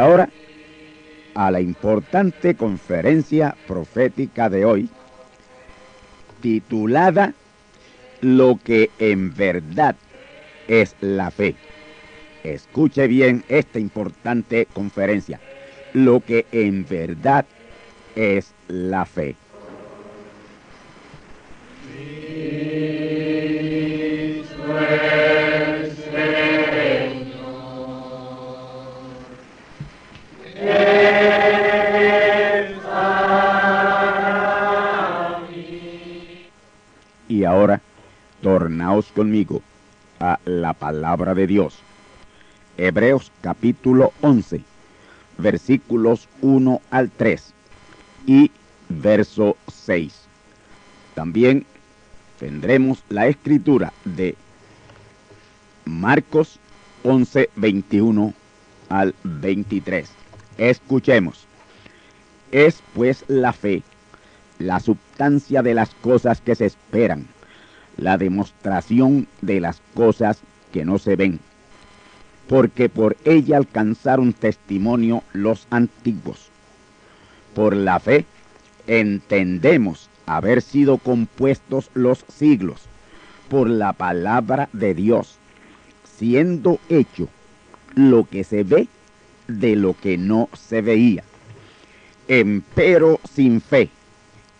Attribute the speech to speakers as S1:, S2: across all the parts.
S1: Ahora, a la importante conferencia profética de hoy, titulada Lo que en verdad es la fe. Escuche bien esta importante conferencia. Lo que en verdad es la fe. Conmigo a la palabra de Dios. Hebreos capítulo 11, versículos 1 al 3 y verso 6. También tendremos la escritura de Marcos 11, 21 al 23. Escuchemos. Es pues la fe la substancia de las cosas que se esperan, la demostración de las cosas que no se ven, porque por ella alcanzaron testimonio los antiguos. Por la fe entendemos haber sido compuestos los siglos por la palabra de Dios, siendo hecho lo que se ve de lo que no se veía. Empero sin fe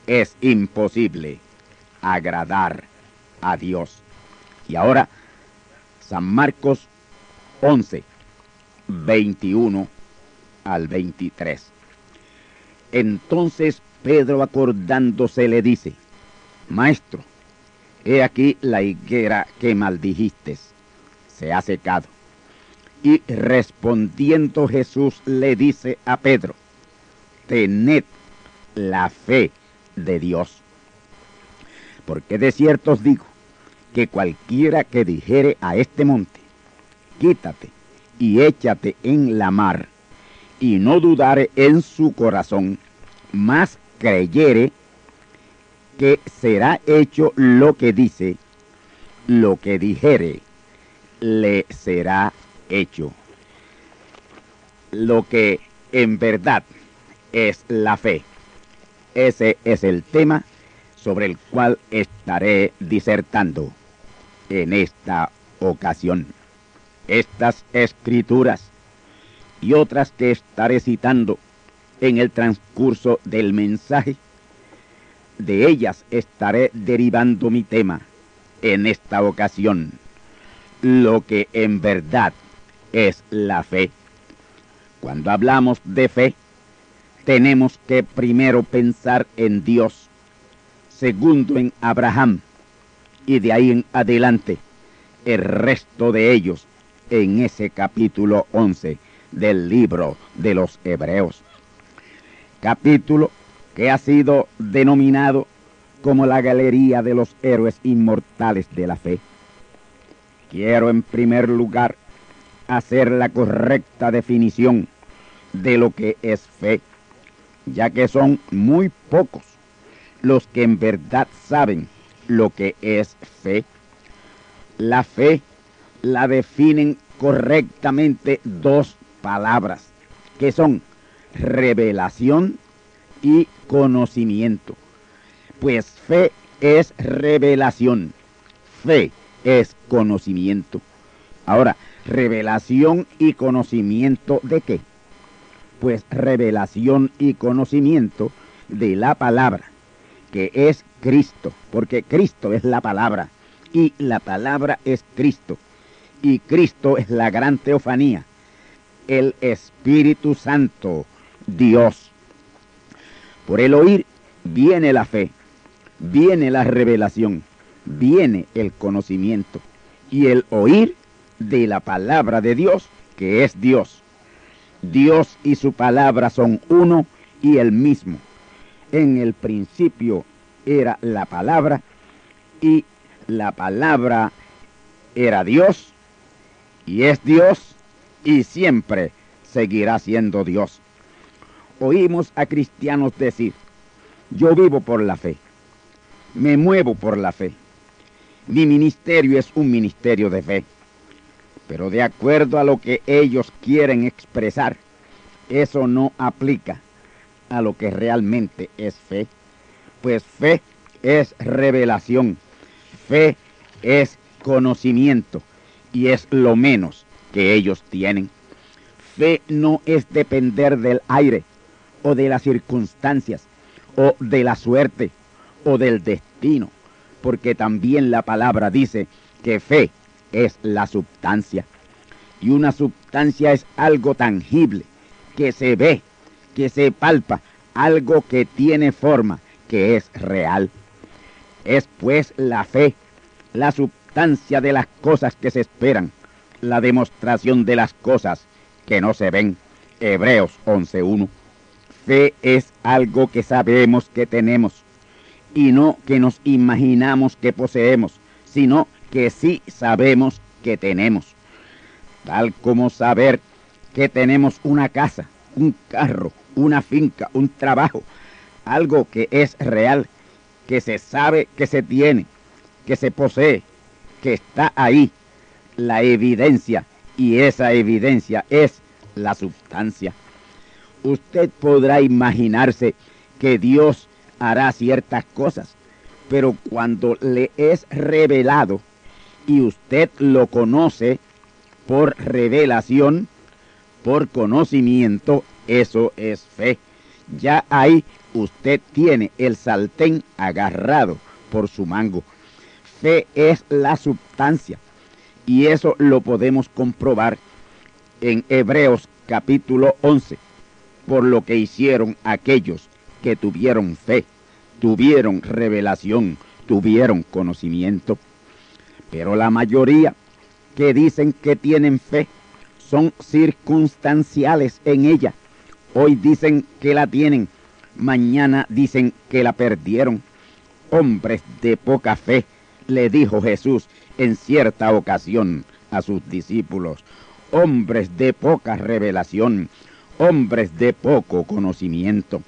S1: es imposible agradar a Dios. Y ahora, San Marcos 11, 21 al 23. Entonces Pedro acordándose le dice, Maestro, he aquí la higuera que maldijiste, se ha secado. Y respondiendo Jesús le dice a Pedro, tened la fe de Dios. Porque de cierto os digo que cualquiera que dijere a este monte, quítate y échate en la mar, y no dudare en su corazón, más creyere que será hecho lo que dice, lo que dijere, le será hecho. Lo que en verdad es la fe. Ese es el tema sobre el cual estaré disertando en esta ocasión. Estas escrituras y otras que estaré citando en el transcurso del mensaje, de ellas estaré derivando mi tema en esta ocasión, lo que en verdad es la fe. Cuando hablamos de fe, tenemos que primero pensar en Dios, segundo en Abraham y de ahí en adelante el resto de ellos en ese capítulo 11 del libro de los Hebreos. Capítulo que ha sido denominado como la galería de los héroes inmortales de la fe. Quiero en primer lugar hacer la correcta definición de lo que es fe, ya que son muy pocos los que en verdad saben lo que es fe. La fe la definen correctamente dos palabras, que son revelación y conocimiento. Pues fe es revelación, fe es conocimiento. Ahora, revelación y conocimiento de qué? Pues revelación y conocimiento de la palabra, que es Cristo, porque Cristo es la palabra y la palabra es Cristo. Y Cristo es la gran teofanía, el Espíritu Santo, Dios. Por el oír viene la fe, viene la revelación, viene el conocimiento y el oír de la palabra de Dios, que es Dios. Dios y su palabra son uno y el mismo. En el principio era la palabra y la palabra era Dios y es Dios y siempre seguirá siendo Dios. Oímos a cristianos decir, yo vivo por la fe, me muevo por la fe, mi ministerio es un ministerio de fe, pero de acuerdo a lo que ellos quieren expresar, eso no aplica a lo que realmente es fe, pues fe es revelación, fe es conocimiento y es lo menos que ellos tienen. Fe no es depender del aire o de las circunstancias o de la suerte o del destino, porque también la palabra dice que fe es la substancia. Y una substancia es algo tangible, que se ve, que se palpa, algo que tiene forma, que es real. Es pues la fe, la substancia de las cosas que se esperan, la demostración de las cosas que no se ven. Hebreos 11.1. Fe es algo que sabemos que tenemos y no que nos imaginamos que poseemos, sino que sí sabemos que tenemos. Tal como saber que tenemos una casa, un carro, una finca, un trabajo, algo que es real, que se sabe que se tiene, que se posee, que está ahí, la evidencia, y esa evidencia es la sustancia. Usted podrá imaginarse que Dios hará ciertas cosas, pero cuando le es revelado y usted lo conoce por revelación, por conocimiento, eso es fe. Ya ahí usted tiene el saltén agarrado por su mango. Fe es la sustancia y eso lo podemos comprobar en Hebreos capítulo 11, por lo que hicieron aquellos que tuvieron fe, tuvieron revelación, tuvieron conocimiento. Pero la mayoría que dicen que tienen fe son circunstanciales en ella. Hoy dicen que la tienen, mañana dicen que la perdieron. Hombres de poca fe, le dijo Jesús en cierta ocasión a sus discípulos. Hombres de poca revelación, hombres de poco conocimiento.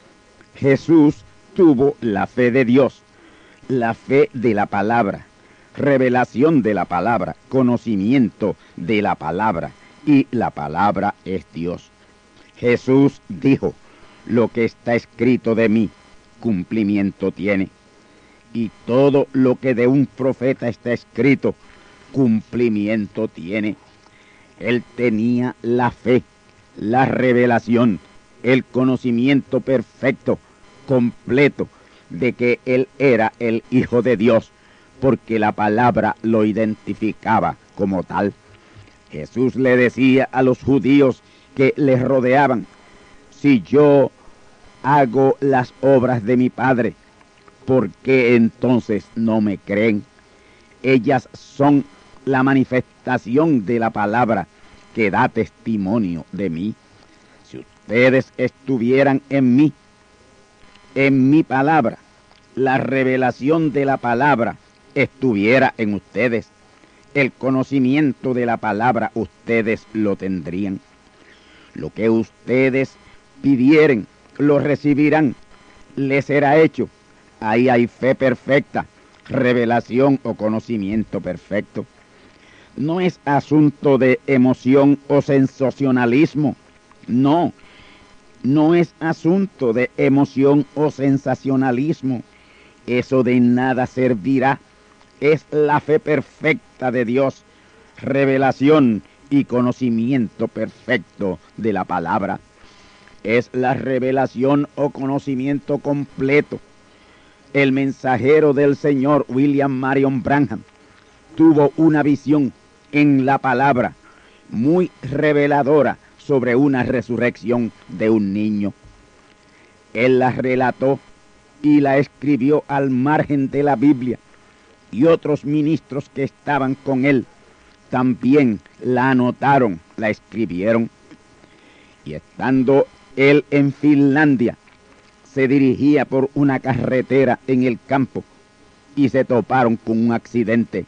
S1: Jesús tuvo la fe de Dios, la fe de la palabra, revelación de la palabra, conocimiento de la palabra, y la palabra es Dios. Jesús dijo, lo que está escrito de mí, cumplimiento tiene. Y todo lo que de un profeta está escrito, cumplimiento tiene. Él tenía la fe, la revelación, el conocimiento perfecto, completo, de que Él era el Hijo de Dios, porque la palabra lo identificaba como tal. Jesús le decía a los judíos que le rodeaban, si yo hago las obras de mi Padre, ¿por qué entonces no me creen? Ellas son la manifestación de la palabra que da testimonio de mí. Si ustedes estuvieran en mí, en mi palabra, la revelación de la palabra estuviera en ustedes, el conocimiento de la palabra ustedes lo tendrían. Lo que ustedes pidieren, lo recibirán, les será hecho. Ahí hay fe perfecta, revelación o conocimiento perfecto. No es asunto de emoción o sensacionalismo. No, no es asunto de emoción o sensacionalismo. Eso de nada servirá. Es la fe perfecta de Dios, revelación y conocimiento perfecto de la palabra. Es la revelación o conocimiento completo. El mensajero del Señor, William Marion Branham, tuvo una visión en la palabra muy reveladora sobre una resurrección de un niño. Él la relató y la escribió al margen de la Biblia y otros ministros que estaban con él también la anotaron, la escribieron. Y estando él en Finlandia, se dirigía por una carretera en el campo y se toparon con un accidente.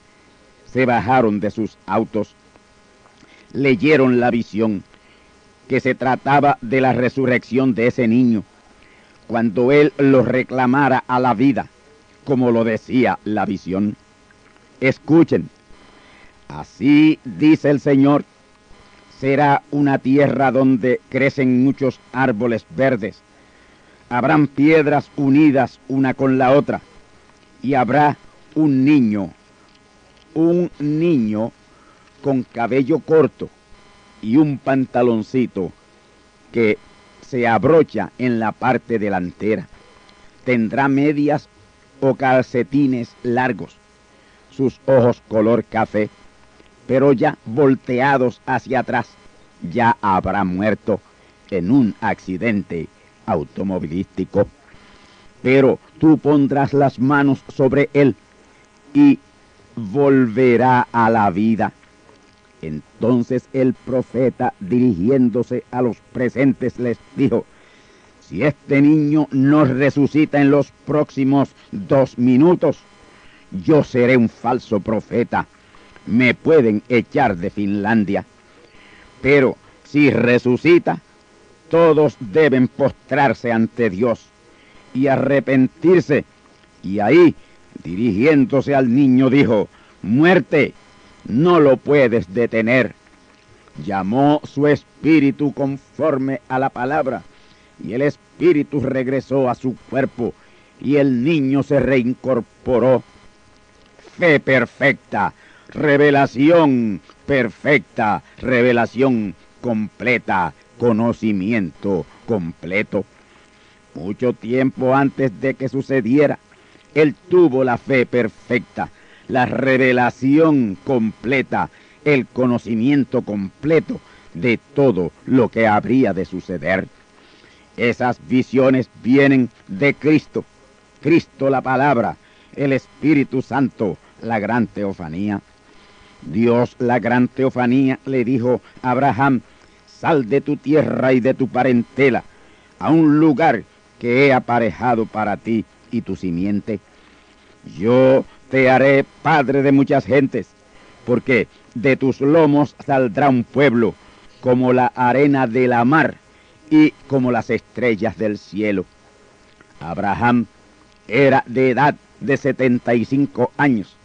S1: Se bajaron de sus autos, leyeron la visión, que se trataba de la resurrección de ese niño, cuando él lo reclamara a la vida, como lo decía la visión. Escuchen, así dice el Señor, será una tierra donde crecen muchos árboles verdes, habrán piedras unidas una con la otra, y habrá un niño, un niño con cabello corto y un pantaloncito que se abrocha en la parte delantera. Tendrá medias o calcetines largos, sus ojos color café, pero ya volteados hacia atrás, ya habrá muerto en un accidente automovilístico. Pero tú pondrás las manos sobre él y volverá a la vida. Entonces el profeta, dirigiéndose a los presentes, les dijo, si este niño no resucita en los próximos dos minutos, yo seré un falso profeta. Me pueden echar de Finlandia. Pero si resucita, todos deben postrarse ante Dios y arrepentirse. Y ahí, dirigiéndose al niño, dijo, muerte, no lo puedes detener. Llamó su espíritu conforme a la palabra, y el espíritu regresó a su cuerpo, y el niño se reincorporó. Fe perfecta, revelación perfecta, revelación completa, conocimiento completo. Mucho tiempo antes de que sucediera, él tuvo la fe perfecta, la revelación completa, el conocimiento completo de todo lo que habría de suceder. Esas visiones vienen de Cristo, Cristo la palabra, el Espíritu Santo, la gran teofanía. Dios, la gran teofanía, le dijo a Abraham, sal de tu tierra y de tu parentela a un lugar que he aparejado para ti y tu simiente. Yo te haré padre de muchas gentes, porque de tus lomos saldrá un pueblo como la arena de la mar y como las estrellas del cielo. Abraham era de edad de 75 años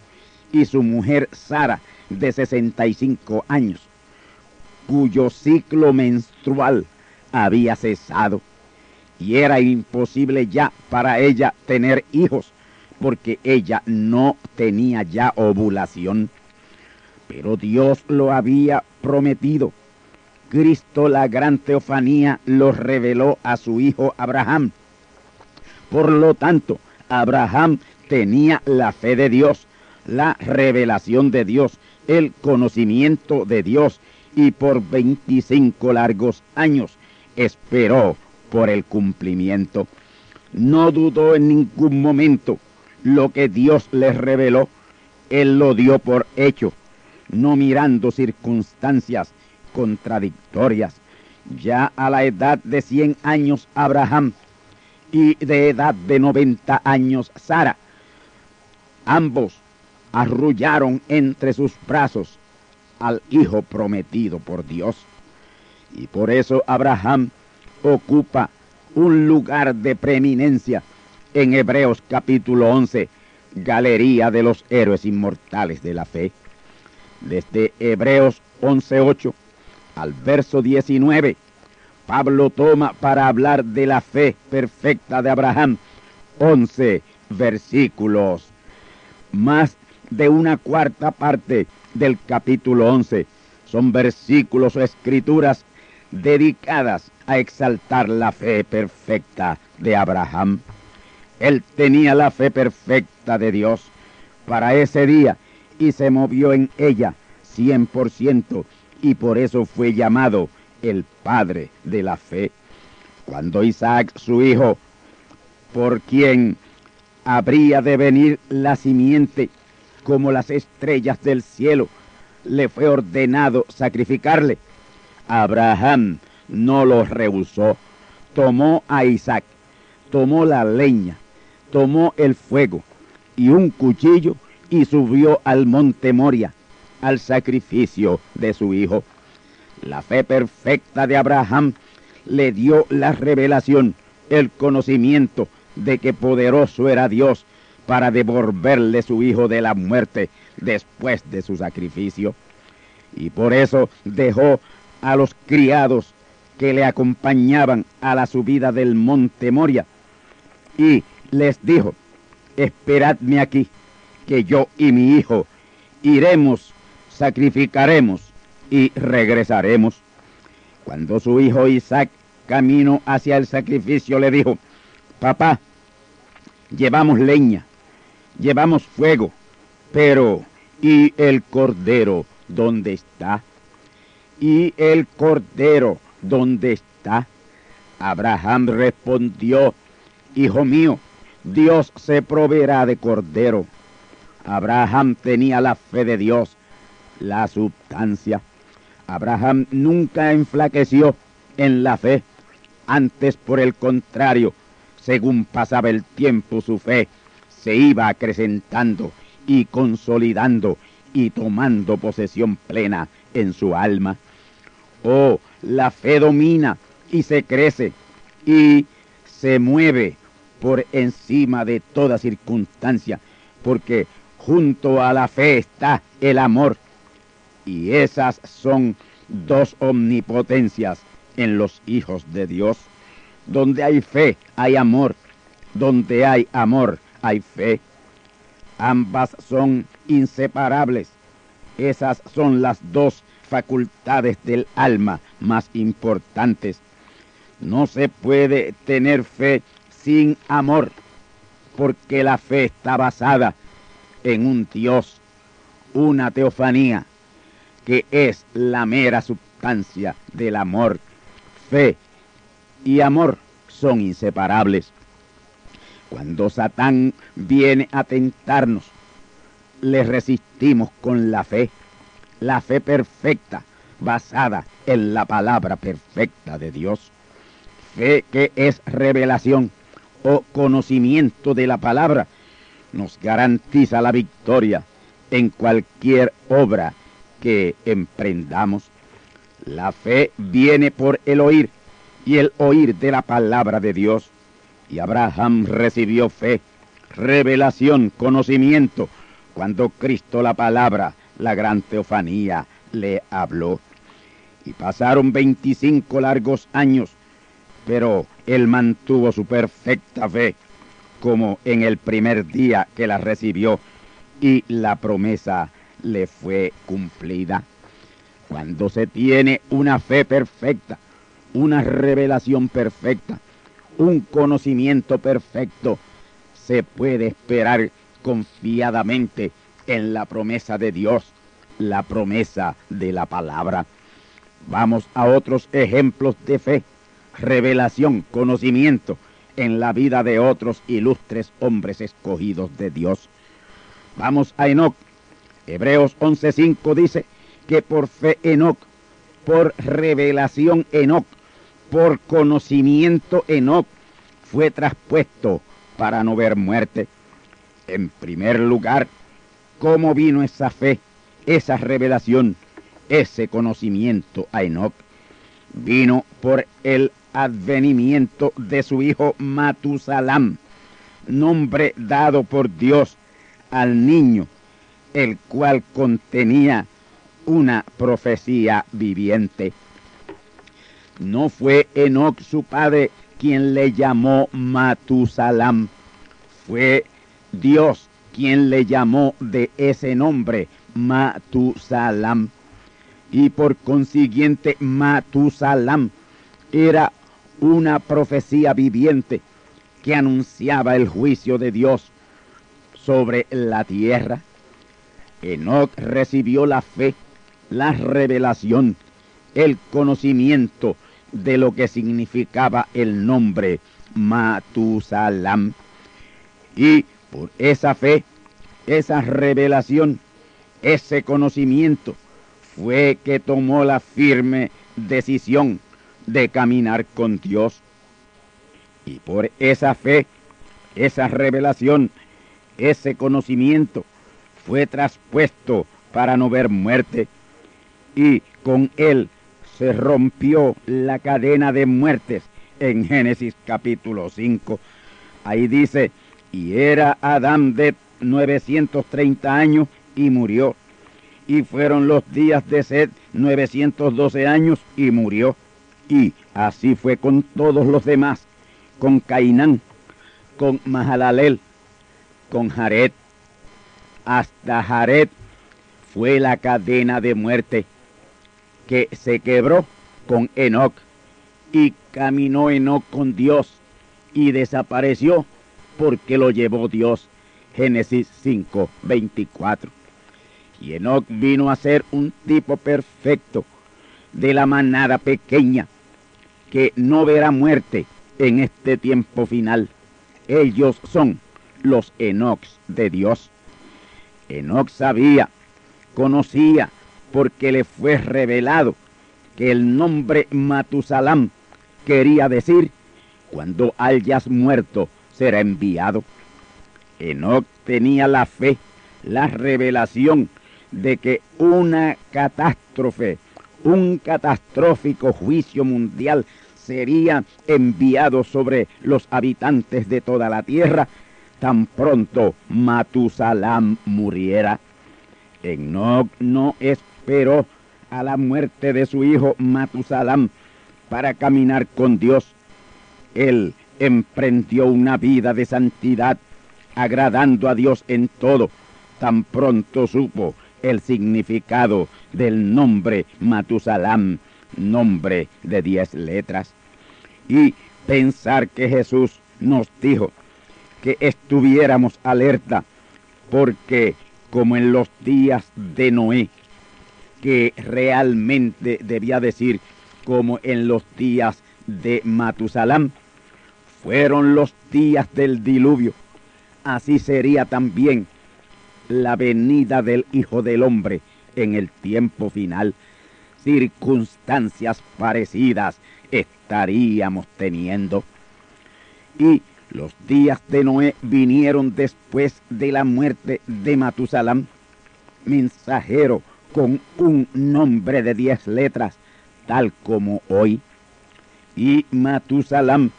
S1: y su mujer Sara de 65 años, cuyo ciclo menstrual había cesado y era imposible ya para ella tener hijos porque ella no tenía ya ovulación. Pero Dios lo había prometido. Cristo, la gran teofanía, lo reveló a su hijo Abraham. Por lo tanto, Abraham tenía la fe de Dios, la revelación de Dios, el conocimiento de Dios, y por 25 largos años esperó por el cumplimiento. No dudó en ningún momento lo que Dios les reveló, Él lo dio por hecho. no mirando circunstancias contradictorias. Ya a la edad de 100 años Abraham y de edad de 90 años Sara, ambos arrullaron entre sus brazos al hijo prometido por Dios. Y por eso Abraham ocupa un lugar de preeminencia en Hebreos capítulo 11, Galería de los Héroes Inmortales de la Fe. Desde Hebreos 11.8 al verso 19, Pablo toma para hablar de la fe perfecta de Abraham 11 versículos. Más de una cuarta parte del capítulo 11 son versículos o escrituras dedicadas a exaltar la fe perfecta de Abraham. Él tenía la fe perfecta de Dios para ese día y se movió en ella 100% y por eso fue llamado el padre de la fe. Cuando Isaac, su hijo, por quien habría de venir la simiente como las estrellas del cielo, le fue ordenado sacrificarle. Abraham no lo rehusó. Tomó a Isaac, tomó la leña, tomó el fuego y un cuchillo y subió al monte Moria, al sacrificio de su hijo. La fe perfecta de Abraham le dio la revelación, el conocimiento de que poderoso era Dios para devolverle su hijo de la muerte después de su sacrificio. Y por eso dejó a los criados que le acompañaban a la subida del monte Moria y les dijo, esperadme aquí, que yo y mi hijo iremos, sacrificaremos y regresaremos. Cuando su hijo Isaac camino hacia el sacrificio le dijo, papá, llevamos leña, llevamos fuego, pero ¿y el cordero dónde está? ¿Y el cordero dónde está? Abraham respondió, Hijo mío, Dios se proveerá de cordero. Abraham tenía la fe de Dios, la sustancia. Abraham nunca enflaqueció en la fe, antes por el contrario, según pasaba el tiempo su fe se iba acrecentando y consolidando y tomando posesión plena en su alma. Oh, la fe domina y se crece y se mueve por encima de toda circunstancia, porque junto a la fe está el amor. Y esas son dos omnipotencias en los hijos de Dios. Donde hay fe, hay amor. Donde hay amor, hay fe. Ambas son inseparables. Esas son las dos facultades del alma más importantes. No se puede tener fe sin amor, porque la fe está basada en un Dios, una teofanía, que es la mera sustancia del amor. Fe y amor son inseparables. Cuando Satán viene a tentarnos, le resistimos con la fe, la fe perfecta, basada en la palabra perfecta de Dios. Fe que es revelación o conocimiento de la palabra, nos garantiza la victoria en cualquier obra que emprendamos. La fe viene por el oír y el oír de la palabra de Dios. Y Abraham recibió fe, revelación, conocimiento, cuando Cristo la palabra, la gran teofanía, le habló. Y pasaron 25 largos años, pero él mantuvo su perfecta fe, como en el primer día que la recibió, y la promesa le fue cumplida. Cuando se tiene una fe perfecta, una revelación perfecta, un conocimiento perfecto, se puede esperar confiadamente en la promesa de Dios, la promesa de la palabra. Vamos a otros ejemplos de fe, revelación, conocimiento en la vida de otros ilustres hombres escogidos de Dios. Vamos a Enoch, Hebreos 11:5 dice que por fe Enoc, por revelación Enoc, por conocimiento Enoc, fue traspuesto para no ver muerte. En primer lugar, ¿cómo vino esa fe, esa revelación, ese conocimiento a Enoc? Vino por el advenimiento de su hijo Matusalam, nombre dado por Dios al niño, el cual contenía una profecía viviente. No fue Enoc su padre quien le llamó Matusalam, fue Dios quien le llamó de ese nombre Matusalam. Y por consiguiente Matusalam era una profecía viviente que anunciaba el juicio de Dios sobre la tierra. Enoch recibió la fe, la revelación, el conocimiento de lo que significaba el nombre Matusalam. Y por esa fe, esa revelación, ese conocimiento, fue que tomó la firme decisión de caminar con Dios. Y por esa fe, esa revelación, ese conocimiento, fue traspuesto para no ver muerte. Y con él se rompió la cadena de muertes en Génesis capítulo 5. Ahí dice, y era Adán de 930 años y murió. Y fueron los días de sed 912 años y murió. Y así fue con todos los demás, con Cainán, con Mahalalel, con Jared. Hasta Jared fue la cadena de muerte que se quebró con Enoch. Y caminó Enoch con Dios y desapareció porque lo llevó Dios. Génesis 5, 24. Y Enoch vino a ser un tipo perfecto de la manada pequeña que no verá muerte en este tiempo final. Ellos son los Enocs de Dios. Enoch sabía, conocía, porque le fue revelado que el nombre Matusalam quería decir cuando hayas muerto será enviado. Enoch tenía la fe, la revelación de que una catástrofe, un catastrófico juicio mundial sería enviado sobre los habitantes de toda la tierra tan pronto Matusalam muriera. Enoch no esperó a la muerte de su hijo Matusalam para caminar con Dios. Él emprendió una vida de santidad, agradando a Dios en todo. Tan pronto supo el significado del nombre Matusalam, nombre de diez letras y pensar que Jesús nos dijo que estuviéramos alerta, porque como en los días de Noé, que realmente debía decir como en los días de Matusalam, fueron los días del diluvio, así sería también la venida del Hijo del Hombre en el tiempo final. Circunstancias parecidas estaríamos teniendo. Y los días de Noé vinieron después de la muerte de Matusalam, mensajero con un nombre de diez letras, tal como hoy. Y Matusalam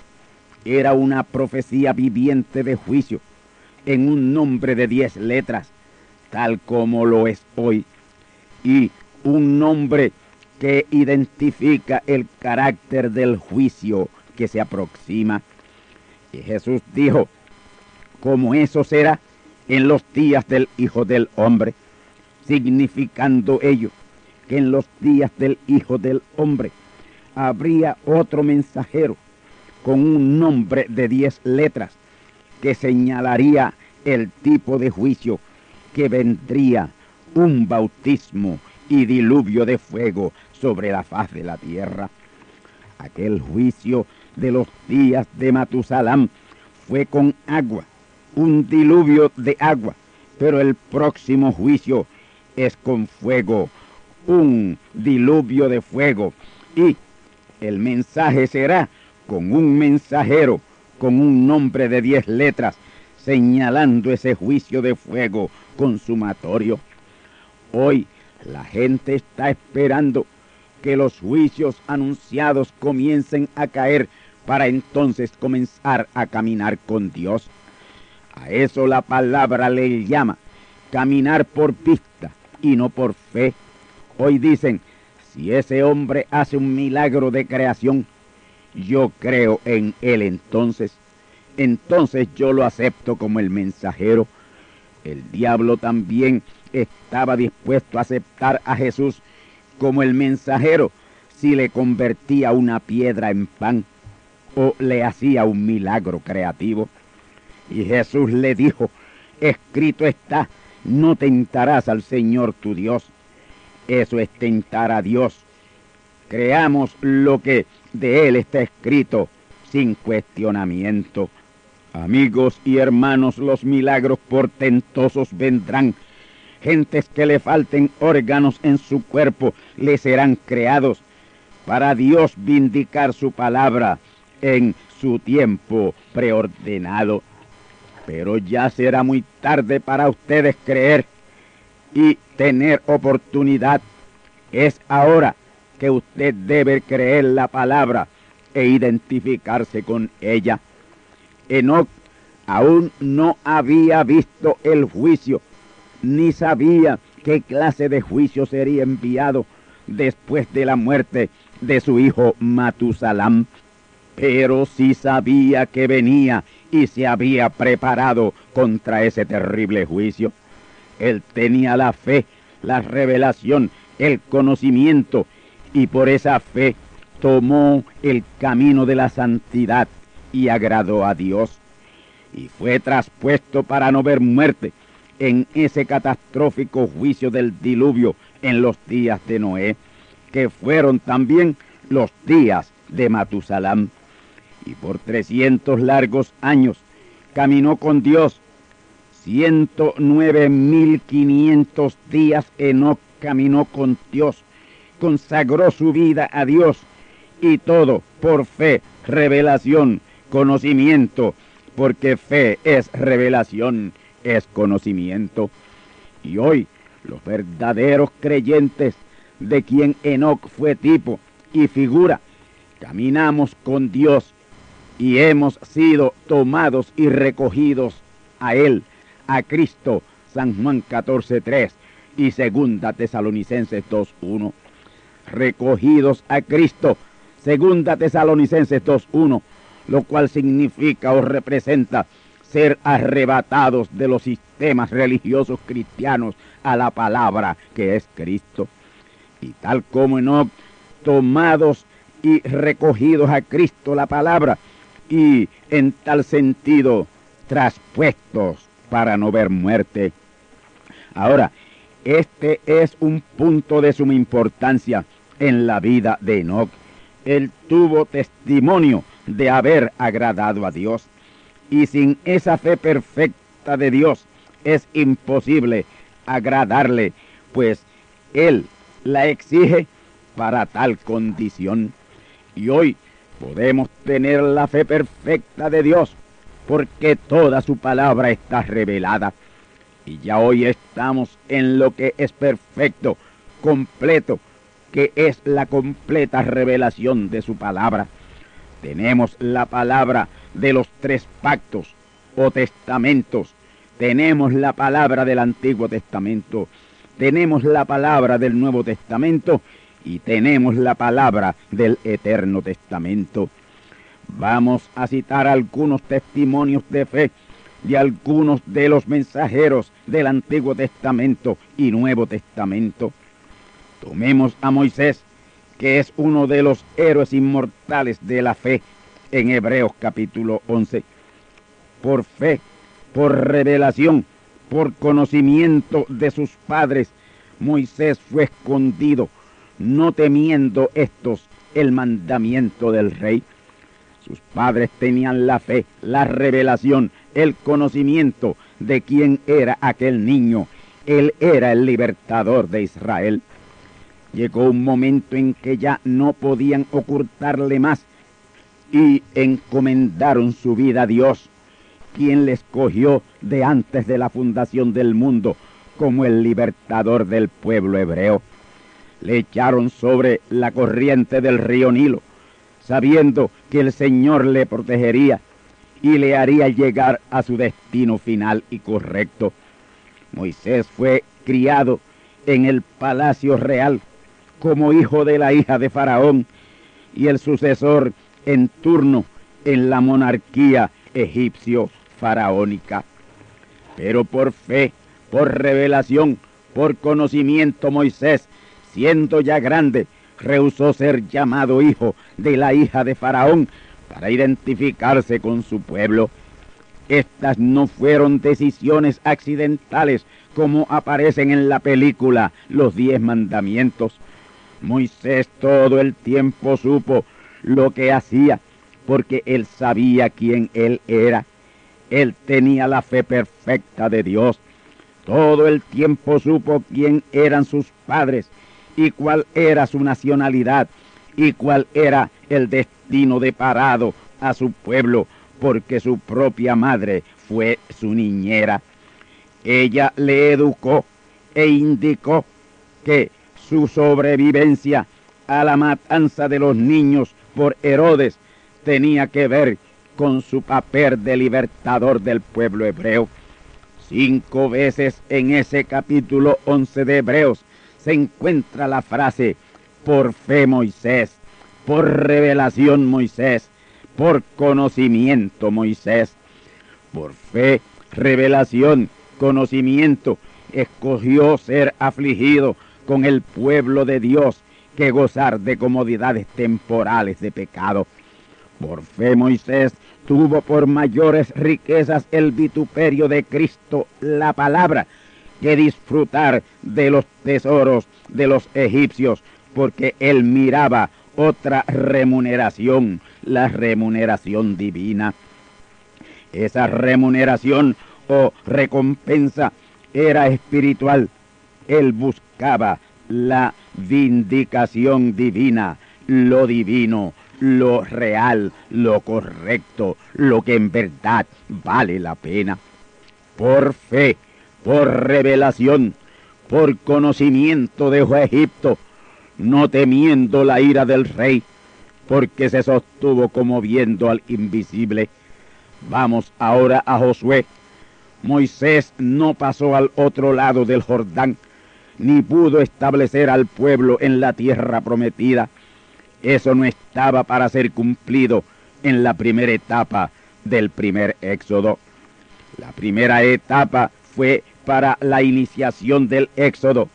S1: era una profecía viviente de juicio, en un nombre de diez letras, tal como lo es hoy. Y un nombre que identifica el carácter del juicio que se aproxima. Y Jesús dijo, como eso será en los días del Hijo del Hombre, significando ello que en los días del Hijo del Hombre habría otro mensajero con un nombre de diez letras que señalaría el tipo de juicio que vendría un bautismo y diluvio de fuego sobre la faz de la tierra. Aquel juicio de los días de Matusalam fue con agua, un diluvio de agua, pero el próximo juicio es con fuego, un diluvio de fuego. Y el mensaje será con un mensajero, con un nombre de diez letras, señalando ese juicio de fuego consumatorio. Hoy la gente está esperando que los juicios anunciados comiencen a caer para entonces comenzar a caminar con Dios. A eso la palabra le llama caminar por vista y no por fe. Hoy dicen, si ese hombre hace un milagro de creación, yo creo en él entonces. Entonces yo lo acepto como el mensajero. El diablo también estaba dispuesto a aceptar a Jesús como el mensajero si le convertía una piedra en pan o le hacía un milagro creativo. Y Jesús le dijo, escrito está, no tentarás al Señor tu Dios. Eso es tentar a Dios. Creamos lo que de Él está escrito sin cuestionamiento. Amigos y hermanos, los milagros portentosos vendrán. Gentes que le falten órganos en su cuerpo le serán creados para Dios vindicar su palabra en su tiempo preordenado. Pero ya será muy tarde para ustedes creer y tener oportunidad. Es ahora que usted debe creer la palabra e identificarse con ella. Enoch aún no había visto el juicio, ni sabía qué clase de juicio sería enviado después de la muerte de su hijo Matusalam pero sí sabía que venía y se había preparado contra ese terrible juicio. Él tenía la fe, la revelación, el conocimiento, y por esa fe tomó el camino de la santidad y agradó a Dios. Y fue traspuesto para no ver muerte en ese catastrófico juicio del diluvio en los días de Noé, que fueron también los días de Matusalam y por trescientos largos años caminó con Dios. Ciento nueve mil quinientos días Enoch caminó con Dios, consagró su vida a Dios y todo por fe, revelación, conocimiento, porque fe es revelación, es conocimiento. Y hoy los verdaderos creyentes de quien Enoch fue tipo y figura, caminamos con Dios y hemos sido tomados y recogidos a Él, a Cristo, San Juan 14.3 y Segunda Tesalonicenses 2.1. Recogidos a Cristo, Segunda Tesalonicenses 2.1, lo cual significa o representa ser arrebatados de los sistemas religiosos cristianos a la palabra que es Cristo. Y tal como Enoch, tomados y recogidos a Cristo la palabra, y en tal sentido traspuestos para no ver muerte. Ahora, este es un punto de suma importancia en la vida de Enoch. Él tuvo testimonio de haber agradado a Dios y sin esa fe perfecta de Dios es imposible agradarle, pues Él la exige para tal condición. Y hoy podemos tener la fe perfecta de Dios, porque toda su palabra está revelada. Y ya hoy estamos en lo que es perfecto, completo, que es la completa revelación de su palabra. Tenemos la palabra de los tres pactos o testamentos. Tenemos la palabra del Antiguo Testamento. Tenemos la palabra del Nuevo Testamento y tenemos la palabra del Eterno Testamento. Vamos a citar algunos testimonios de fe de algunos de los mensajeros del Antiguo Testamento y Nuevo Testamento. Tomemos a Moisés, que es uno de los héroes inmortales de la fe en Hebreos capítulo 11. Por fe, por revelación, por conocimiento de sus padres, Moisés fue escondido no temiendo estos el mandamiento del rey. Sus padres tenían la fe, la revelación, el conocimiento de quién era aquel niño él era el libertador de Israel. Llegó un momento en que ya no podían ocultarle más y encomendaron su vida a Dios, quien le escogió de antes de la fundación del mundo como el libertador del pueblo hebreo. Le echaron sobre la corriente del río Nilo, sabiendo que el Señor le protegería y le haría llegar a su destino final y correcto. Moisés fue criado en el palacio real como hijo de la hija de Faraón y el sucesor en turno en la monarquía egipcio-faraónica. Pero por fe, por revelación, por conocimiento Moisés, siendo ya grande, rehusó ser llamado hijo de la hija de Faraón para identificarse con su pueblo. Estas no fueron decisiones accidentales como aparecen en la película Los Diez Mandamientos. Moisés todo el tiempo supo lo que hacía, porque él sabía quién él era. Él tenía la fe perfecta de Dios. Todo el tiempo supo quién eran sus padres y cuál era su nacionalidad y cuál era el destino deparado a su pueblo, porque su propia madre fue su niñera. Ella le educó e indicó que su sobrevivencia a la matanza de los niños por Herodes tenía que ver con su papel de libertador del pueblo hebreo. Cinco veces en ese capítulo 11 de Hebreos se encuentra la frase por fe Moisés, por revelación Moisés, por conocimiento Moisés, por fe, revelación, conocimiento, escogió ser afligido con el pueblo de Dios que gozar de comodidades temporales de pecado. Por fe Moisés tuvo por mayores riquezas el vituperio de Cristo, la palabra, que disfrutar de los tesoros de los egipcios, porque él miraba otra remuneración, la remuneración divina. Esa remuneración o recompensa era espiritual. Él buscaba la vindicación divina, lo divino, lo real, lo correcto, lo que en verdad vale la pena. Por fe, por revelación, por conocimiento dejó Egipto, no temiendo la ira del rey, porque se sostuvo como viendo al invisible. Vamos ahora a Josué. Moisés no pasó al otro lado del Jordán, ni pudo establecer al pueblo en la tierra prometida. Eso no estaba para ser cumplido en la primera etapa del primer éxodo. La primera etapa fue para la iniciación del éxodo,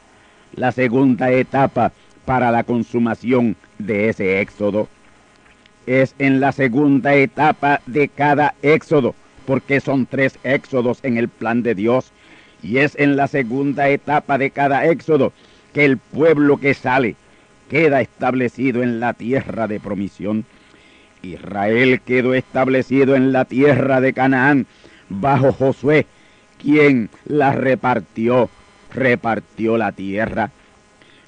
S1: la segunda etapa para la consumación de ese éxodo. Es en la segunda etapa de cada éxodo, porque son tres éxodos en el plan de Dios, y es en la segunda etapa de cada éxodo que el pueblo que sale queda establecido en la tierra de promisión. Israel quedó establecido en la tierra de Canaán bajo Josué, quien la repartió, repartió la tierra.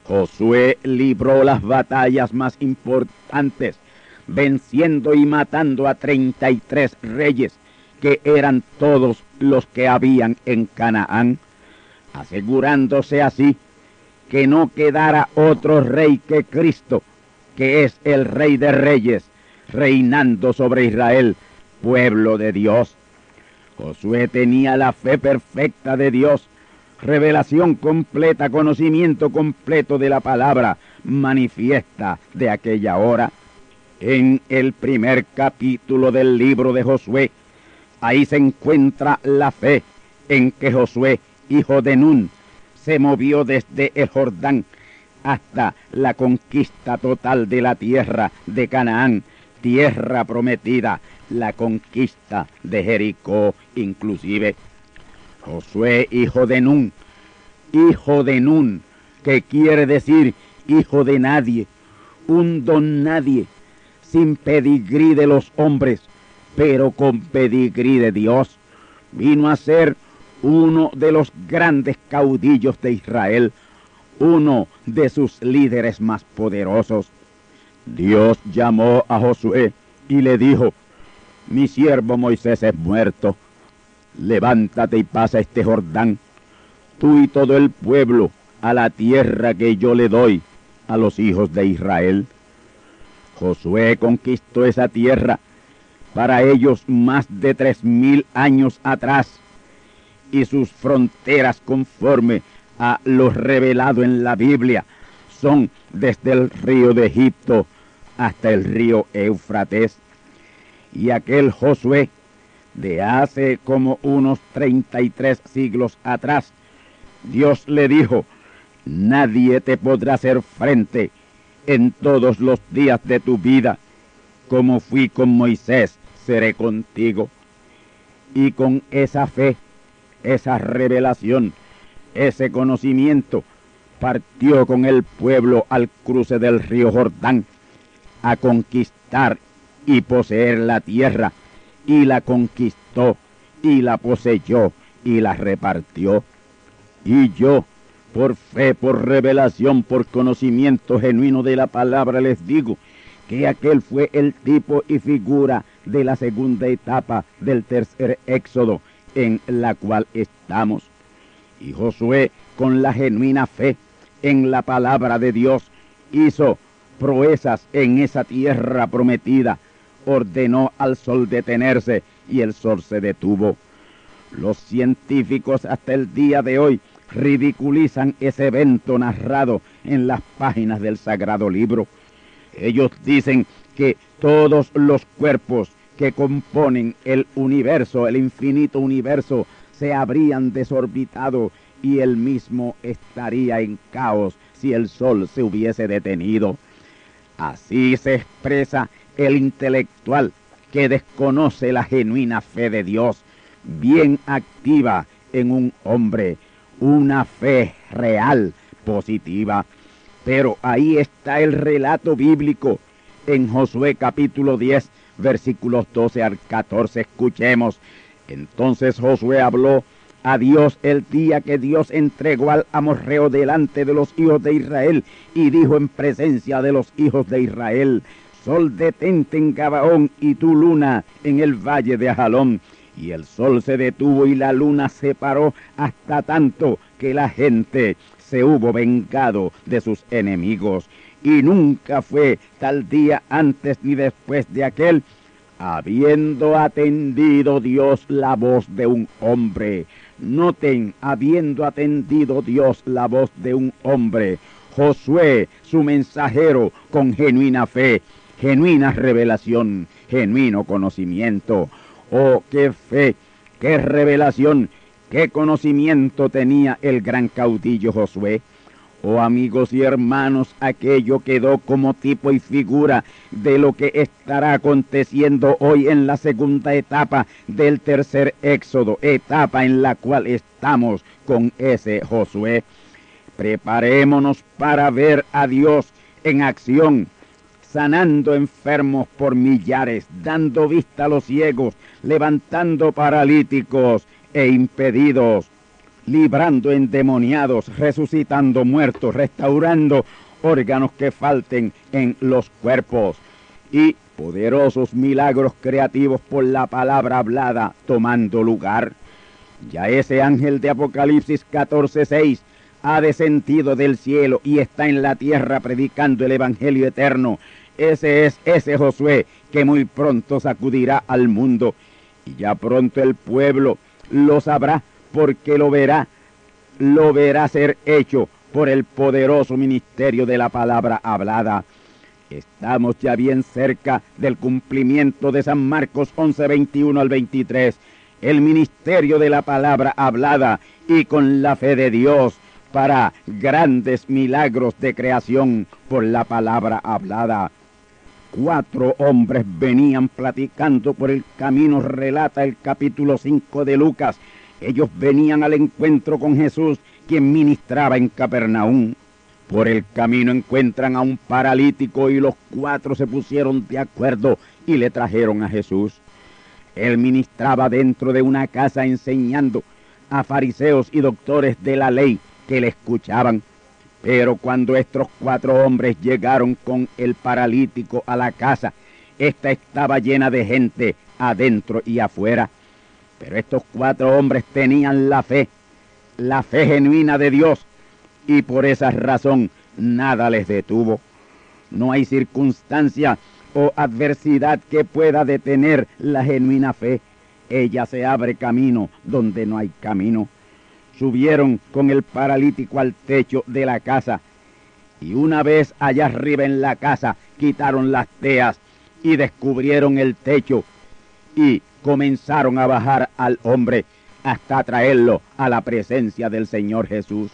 S1: Josué libró las batallas más importantes, venciendo y matando a treinta y tres reyes, que eran todos los que habían en Canaán, asegurándose así que no quedara otro rey que Cristo, que es el rey de reyes, reinando sobre Israel, pueblo de Dios. Josué tenía la fe perfecta de Dios, revelación completa, conocimiento completo de la palabra manifiesta de aquella hora. En el primer capítulo del libro de Josué, ahí se encuentra la fe en que Josué, hijo de Nun, se movió desde el Jordán hasta la conquista total de la tierra de Canaán, tierra prometida, la conquista de Jericó inclusive. Josué, hijo de Nun, hijo de Nun, que quiere decir hijo de nadie, un don nadie, sin pedigrí de los hombres, pero con pedigrí de Dios. Vino a ser uno de los grandes caudillos de Israel, uno de sus líderes más poderosos. Dios llamó a Josué y le dijo, mi siervo Moisés es muerto, levántate y pasa este Jordán, tú y todo el pueblo, a la tierra que yo le doy a los hijos de Israel. Josué conquistó esa tierra para ellos más de tres mil años atrás y sus fronteras conforme a lo revelado en la Biblia son desde el río de Egipto hasta el río Éufrates. Y aquel Josué de hace como unos 33 siglos atrás, Dios le dijo, nadie te podrá hacer frente en todos los días de tu vida, como fui con Moisés, seré contigo. Y con esa fe, esa revelación, ese conocimiento, partió con el pueblo al cruce del río Jordán a conquistar y poseer la tierra, y la conquistó, y la poseyó, y la repartió. Y yo, por fe, por revelación, por conocimiento genuino de la palabra, les digo que aquel fue el tipo y figura de la segunda etapa del tercer éxodo en la cual estamos. Y Josué, con la genuina fe en la palabra de Dios, hizo proezas en esa tierra prometida, ordenó al sol detenerse y el sol se detuvo. Los científicos hasta el día de hoy ridiculizan ese evento narrado en las páginas del Sagrado Libro. Ellos dicen que todos los cuerpos que componen el universo, el infinito universo, se habrían desorbitado y el mismo estaría en caos si el sol se hubiese detenido. Así se expresa el intelectual que desconoce la genuina fe de Dios, bien activa en un hombre, una fe real, positiva. Pero ahí está el relato bíblico en Josué capítulo 10, versículos 12 al 14. Escuchemos. Entonces Josué habló a Dios el día que Dios entregó al amorreo delante de los hijos de Israel y dijo en presencia de los hijos de Israel, Sol detente en Gabaón y tu luna en el valle de Ajalón. Y el sol se detuvo y la luna se paró hasta tanto que la gente se hubo vengado de sus enemigos. Y nunca fue tal día antes ni después de aquel, habiendo atendido Dios la voz de un hombre Noten, habiendo atendido Dios la voz de un hombre, Josué, su mensajero, con genuina fe, genuina revelación, genuino conocimiento. Oh, qué fe, qué revelación, qué conocimiento tenía el gran caudillo Josué. Oh amigos y hermanos, aquello quedó como tipo y figura de lo que estará aconteciendo hoy en la segunda etapa del tercer éxodo, etapa en la cual estamos con ese Josué. Preparémonos para ver a Dios en acción, sanando enfermos por millares, dando vista a los ciegos, levantando paralíticos e impedidos librando endemoniados, resucitando muertos, restaurando órganos que falten en los cuerpos y poderosos milagros creativos por la palabra hablada tomando lugar. Ya ese ángel de Apocalipsis 14:6 ha descendido del cielo y está en la tierra predicando el Evangelio eterno. Ese es ese Josué que muy pronto sacudirá al mundo y ya pronto el pueblo lo sabrá porque lo verá, lo verá ser hecho por el poderoso ministerio de la palabra hablada. Estamos ya bien cerca del cumplimiento de San Marcos 11, 21 al 23, el ministerio de la palabra hablada y con la fe de Dios para grandes milagros de creación por la palabra hablada. Cuatro hombres venían platicando por el camino, relata el capítulo 5 de Lucas, ellos venían al encuentro con Jesús, quien ministraba en Capernaum. Por el camino encuentran a un paralítico y los cuatro se pusieron de acuerdo y le trajeron a Jesús. Él ministraba dentro de una casa enseñando. a fariseos y doctores de la ley que le escuchaban. Pero cuando estos cuatro hombres llegaron con el paralítico a la casa, ésta estaba llena de gente adentro y afuera. Pero estos cuatro hombres tenían la fe, la fe genuina de Dios, y por esa razón nada les detuvo. No hay circunstancia o adversidad que pueda detener la genuina fe. Ella se abre camino donde no hay camino. Subieron con el paralítico al techo de la casa y una vez allá arriba en la casa quitaron las teas y descubrieron el techo y comenzaron a bajar al hombre hasta traerlo a la presencia del Señor Jesús.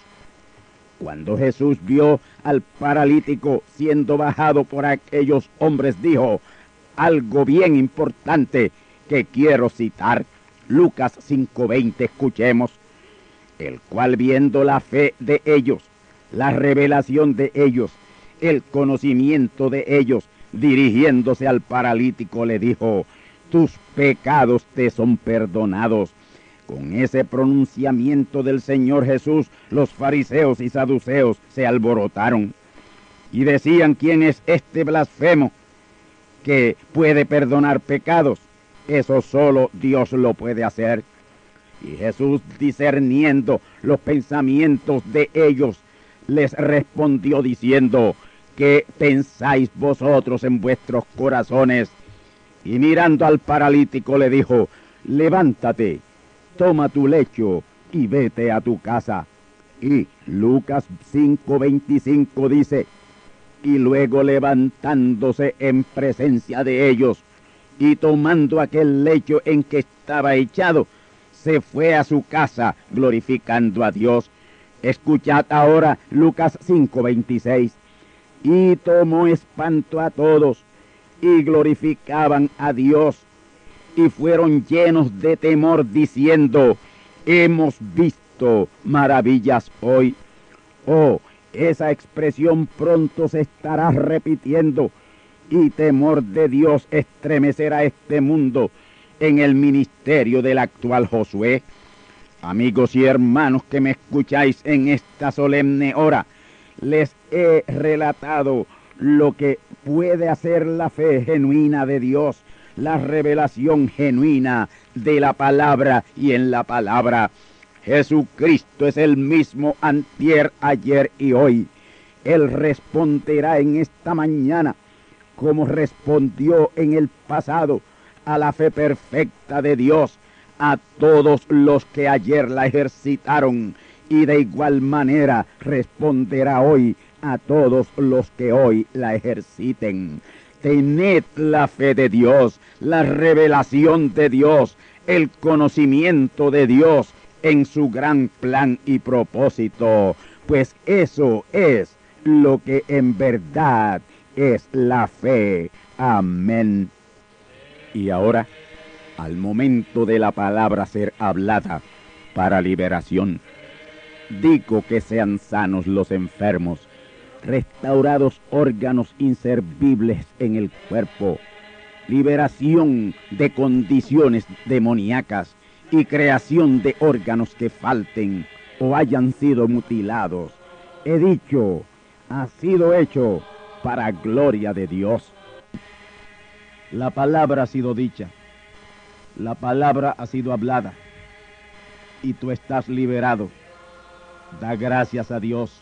S1: Cuando Jesús vio al paralítico siendo bajado por aquellos hombres, dijo algo bien importante que quiero citar. Lucas 5:20, escuchemos. El cual viendo la fe de ellos, la revelación de ellos, el conocimiento de ellos, dirigiéndose al paralítico, le dijo, tus pecados te son perdonados. Con ese pronunciamiento del Señor Jesús, los fariseos y saduceos se alborotaron y decían, ¿quién es este blasfemo que puede perdonar pecados? Eso solo Dios lo puede hacer. Y Jesús, discerniendo los pensamientos de ellos, les respondió diciendo, ¿qué pensáis vosotros en vuestros corazones? Y mirando al paralítico le dijo, levántate, toma tu lecho y vete a tu casa. Y Lucas 5:25 dice, y luego levantándose en presencia de ellos y tomando aquel lecho en que estaba echado, se fue a su casa glorificando a Dios. Escuchad ahora Lucas 5:26. Y tomó espanto a todos y glorificaban a Dios y fueron llenos de temor diciendo, hemos visto maravillas hoy. Oh, esa expresión pronto se estará repitiendo y temor de Dios estremecerá este mundo en el ministerio del actual Josué. Amigos y hermanos que me escucháis en esta solemne hora, les he relatado lo que puede hacer la fe genuina de Dios, la revelación genuina de la palabra y en la palabra. Jesucristo es el mismo antier, ayer y hoy. Él responderá en esta mañana como respondió en el pasado a la fe perfecta de Dios a todos los que ayer la ejercitaron y de igual manera responderá hoy a todos los que hoy la ejerciten. Tened la fe de Dios, la revelación de Dios, el conocimiento de Dios en su gran plan y propósito, pues eso es lo que en verdad es la fe. Amén. Y ahora, al momento de la palabra ser hablada para liberación, digo que sean sanos los enfermos, restaurados órganos inservibles en el cuerpo, liberación de condiciones demoníacas y creación de órganos que falten o hayan sido mutilados. He dicho, ha sido hecho para gloria de Dios. La palabra ha sido dicha, la palabra ha sido hablada y tú estás liberado. Da gracias a Dios